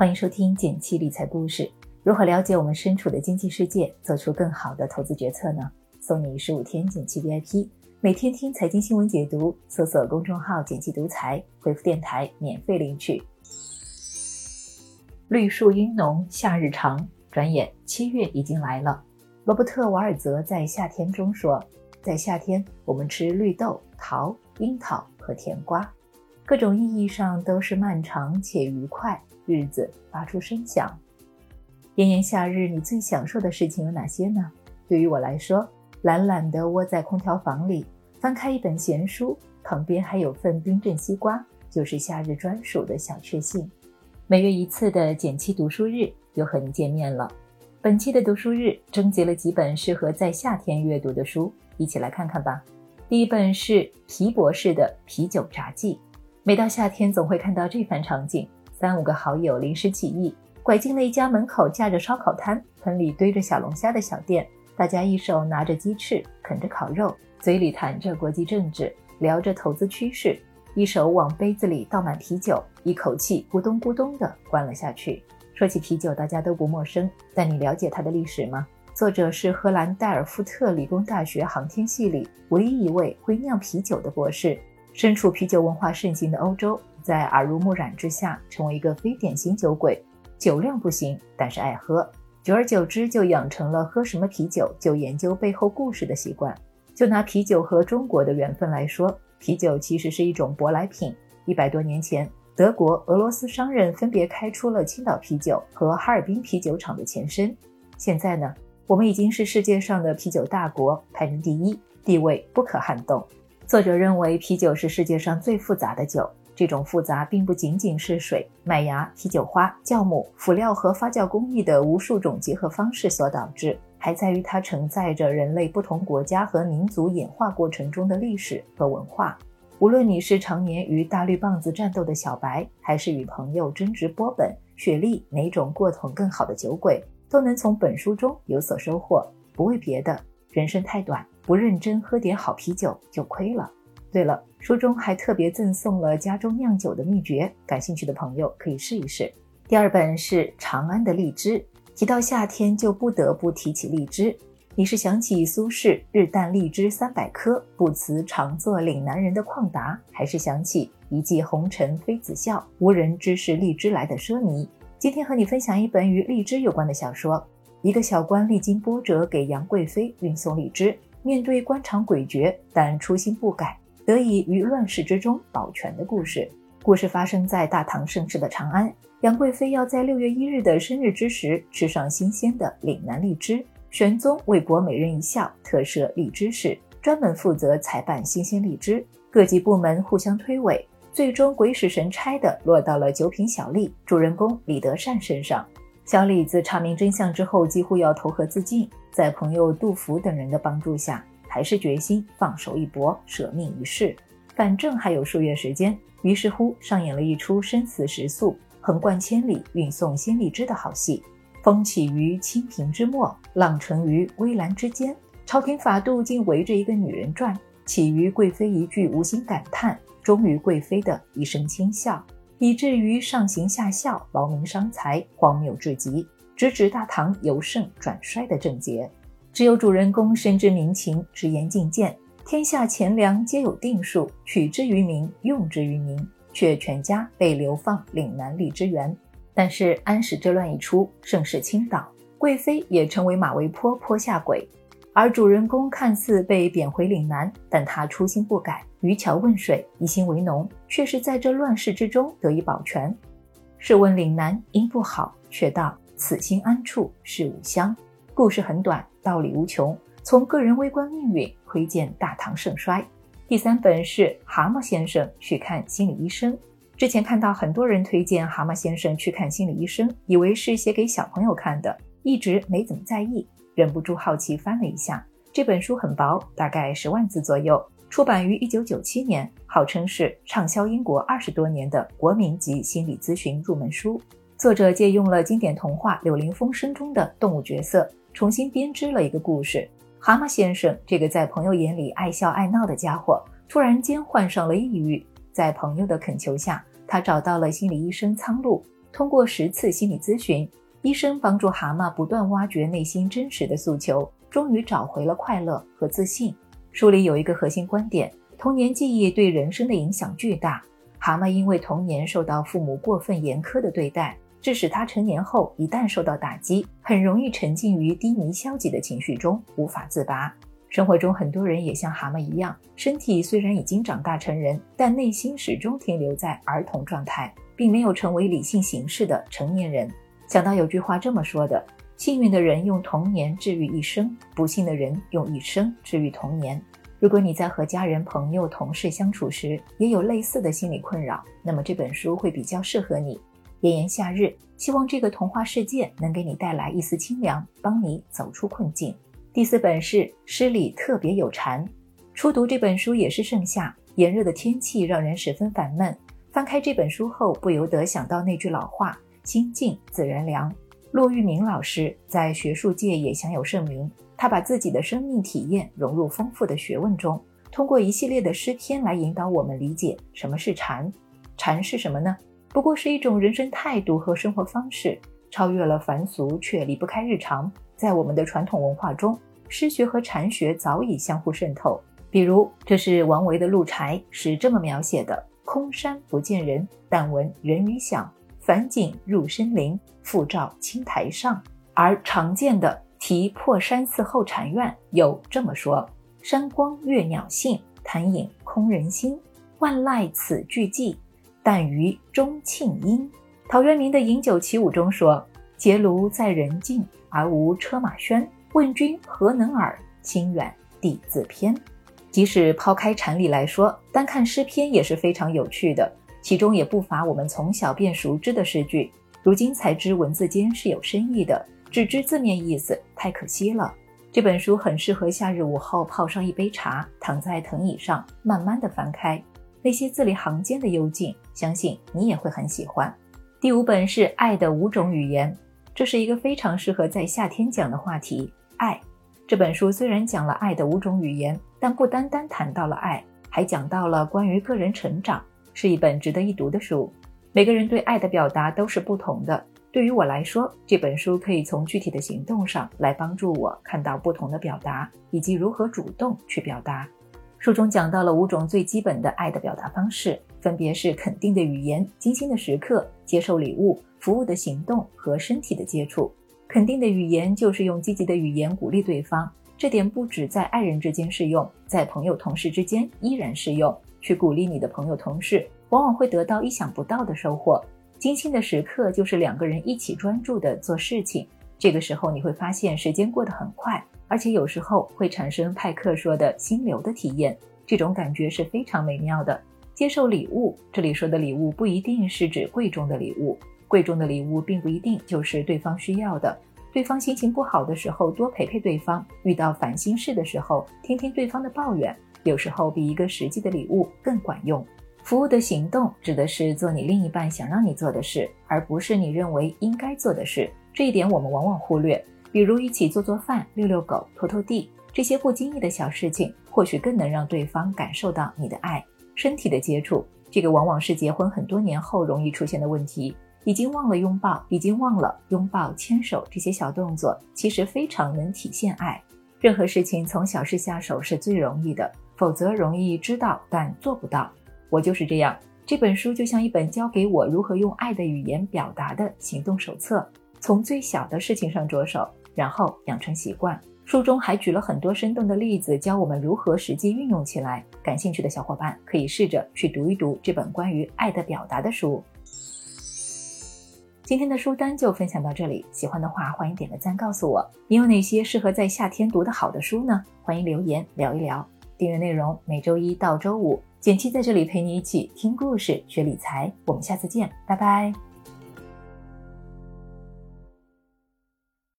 欢迎收听简七理财故事。如何了解我们身处的经济世界，做出更好的投资决策呢？送你十五天简七 VIP，每天听财经新闻解读，搜索公众号“简七独裁，回复“电台”免费领取。绿树阴浓，夏日长，转眼七月已经来了。罗伯特·瓦尔泽在《夏天》中说：“在夏天，我们吃绿豆、桃、樱桃和甜瓜。”各种意义上都是漫长且愉快，日子发出声响。炎炎夏日，你最享受的事情有哪些呢？对于我来说，懒懒地窝在空调房里，翻开一本闲书，旁边还有份冰镇西瓜，就是夏日专属的小确幸。每月一次的减七读书日又和你见面了。本期的读书日征集了几本适合在夏天阅读的书，一起来看看吧。第一本是皮博士的《啤酒札记》。每到夏天，总会看到这番场景：三五个好友临时起意，拐进了一家门口架着烧烤摊、盆里堆着小龙虾的小店。大家一手拿着鸡翅，啃着烤肉，嘴里谈着国际政治，聊着投资趋势，一手往杯子里倒满啤酒，一口气咕咚咕咚地灌了下去。说起啤酒，大家都不陌生，但你了解它的历史吗？作者是荷兰代尔夫特理工大学航天系里唯一一位会酿啤酒的博士。身处啤酒文化盛行的欧洲，在耳濡目染之下，成为一个非典型酒鬼。酒量不行，但是爱喝，久而久之就养成了喝什么啤酒就研究背后故事的习惯。就拿啤酒和中国的缘分来说，啤酒其实是一种舶来品。一百多年前，德国、俄罗斯商人分别开出了青岛啤酒和哈尔滨啤酒厂的前身。现在呢，我们已经是世界上的啤酒大国，排名第一，地位不可撼动。作者认为，啤酒是世界上最复杂的酒。这种复杂并不仅仅是水、麦芽、啤酒花、酵母、辅料和发酵工艺的无数种结合方式所导致，还在于它承载着人类不同国家和民族演化过程中的历史和文化。无论你是常年与大绿棒子战斗的小白，还是与朋友争执波本、雪莉哪种过桶更好的酒鬼，都能从本书中有所收获。不为别的，人生太短。不认真喝点好啤酒就亏了。对了，书中还特别赠送了家中酿酒的秘诀，感兴趣的朋友可以试一试。第二本是长安的荔枝，提到夏天就不得不提起荔枝。你是想起苏轼“日啖荔枝三百颗，不辞常作岭南人”的旷达，还是想起“一骑红尘妃子笑，无人知是荔枝来”的奢靡？今天和你分享一本与荔枝有关的小说。一个小官历经波折，给杨贵妃运送荔枝。面对官场诡谲，但初心不改，得以于乱世之中保全的故事。故事发生在大唐盛世的长安，杨贵妃要在六月一日的生日之时吃上新鲜的岭南荔枝。玄宗为博美人一笑，特设荔枝室，专门负责采办新鲜荔枝。各级部门互相推诿，最终鬼使神差的落到了九品小吏主人公李德善身上。小李子查明真相之后，几乎要投河自尽。在朋友杜甫等人的帮助下，还是决心放手一搏，舍命一试。反正还有数月时间，于是乎上演了一出生死时速、横贯千里运送鲜荔枝的好戏。风起于清平之末，浪沉于微澜之间。朝廷法度竟围着一个女人转，起于贵妃一句无心感叹，终于贵妃的一声轻笑。以至于上行下效，劳民伤财，荒谬至极，直指大唐由盛转衰的症结。只有主人公深知民情，直言进谏：天下钱粮皆有定数，取之于民，用之于民，却全家被流放岭南荔枝园。但是安史之乱一出，盛世倾倒，贵妃也成为马嵬坡坡下鬼。而主人公看似被贬回岭南，但他初心不改，渔樵问水，一心为农，却是在这乱世之中得以保全。试问岭南因不好，却道此心安处是吾乡。故事很短，道理无穷，从个人微观命运窥见大唐盛衰。第三本是《蛤蟆先生去看心理医生》。之前看到很多人推荐《蛤蟆先生去看心理医生》，以为是写给小朋友看的，一直没怎么在意。忍不住好奇翻了一下，这本书很薄，大概十万字左右，出版于一九九七年，号称是畅销英国二十多年的国民级心理咨询入门书。作者借用了经典童话《柳林风声》中的动物角色，重新编织了一个故事。蛤蟆先生这个在朋友眼里爱笑爱闹的家伙，突然间患上了抑郁，在朋友的恳求下，他找到了心理医生苍鹭。通过十次心理咨询，医生帮助蛤蟆不断挖掘内心真实的诉求，终于找回了快乐和自信。书里有一个核心观点：童年记忆对人生的影响巨大。蛤蟆因为童年受到父母过分严苛的对待，致使他成年后一旦受到打击，很容易沉浸于低迷消极的情绪中，无法自拔。生活中很多人也像蛤蟆一样，身体虽然已经长大成人，但内心始终停留在儿童状态，并没有成为理性行事的成年人。想到有句话这么说的：幸运的人用童年治愈一生，不幸的人用一生治愈童年。如果你在和家人、朋友、同事相处时也有类似的心理困扰，那么这本书会比较适合你。炎炎夏日，希望这个童话世界能给你带来一丝清凉，帮你走出困境。第四本是《诗里特别有蝉》。初读这本书也是盛夏，炎热的天气让人十分烦闷。翻开这本书后，不由得想到那句老话：“心静自然凉。”骆玉明老师在学术界也享有盛名。他把自己的生命体验融入丰富的学问中，通过一系列的诗篇来引导我们理解什么是禅。禅是什么呢？不过是一种人生态度和生活方式，超越了凡俗，却离不开日常。在我们的传统文化中，诗学和禅学早已相互渗透。比如，这是王维的《鹿柴》，是这么描写的：“空山不见人，但闻人语响。返景入深林，复照青苔上。”而常见的。题破山寺后禅院有这么说：山光悦鸟性，潭影空人心。万籁此俱寂，但余钟磬音。陶渊明的《饮酒起舞》中说：结庐在人境，而无车马喧。问君何能尔？心远地自偏。即使抛开禅理来说，单看诗篇也是非常有趣的，其中也不乏我们从小便熟知的诗句，如今才知文字间是有深意的。只知字面意思，太可惜了。这本书很适合夏日午后泡上一杯茶，躺在藤椅上，慢慢的翻开那些字里行间的幽静，相信你也会很喜欢。第五本是《爱的五种语言》，这是一个非常适合在夏天讲的话题。爱这本书虽然讲了爱的五种语言，但不单单谈到了爱，还讲到了关于个人成长，是一本值得一读的书。每个人对爱的表达都是不同的。对于我来说，这本书可以从具体的行动上来帮助我看到不同的表达，以及如何主动去表达。书中讲到了五种最基本的爱的表达方式，分别是肯定的语言、精心的时刻、接受礼物、服务的行动和身体的接触。肯定的语言就是用积极的语言鼓励对方，这点不止在爱人之间适用，在朋友同事之间依然适用。去鼓励你的朋友同事，往往会得到意想不到的收获。精心的时刻就是两个人一起专注的做事情，这个时候你会发现时间过得很快，而且有时候会产生派克说的心流的体验，这种感觉是非常美妙的。接受礼物，这里说的礼物不一定是指贵重的礼物，贵重的礼物并不一定就是对方需要的。对方心情不好的时候，多陪陪对方；遇到烦心事的时候，听听对方的抱怨，有时候比一个实际的礼物更管用。服务的行动指的是做你另一半想让你做的事，而不是你认为应该做的事。这一点我们往往忽略。比如一起做做饭、遛遛狗、拖拖地，这些不经意的小事情，或许更能让对方感受到你的爱。身体的接触，这个往往是结婚很多年后容易出现的问题。已经忘了拥抱，已经忘了拥抱、牵手这些小动作，其实非常能体现爱。任何事情从小事下手是最容易的，否则容易知道但做不到。我就是这样，这本书就像一本教给我如何用爱的语言表达的行动手册。从最小的事情上着手，然后养成习惯。书中还举了很多生动的例子，教我们如何实际运用起来。感兴趣的小伙伴可以试着去读一读这本关于爱的表达的书。今天的书单就分享到这里，喜欢的话欢迎点个赞，告诉我你有哪些适合在夏天读的好的书呢？欢迎留言聊一聊。订阅内容每周一到周五。简七在这里陪你一起听故事、学理财，我们下次见，拜拜。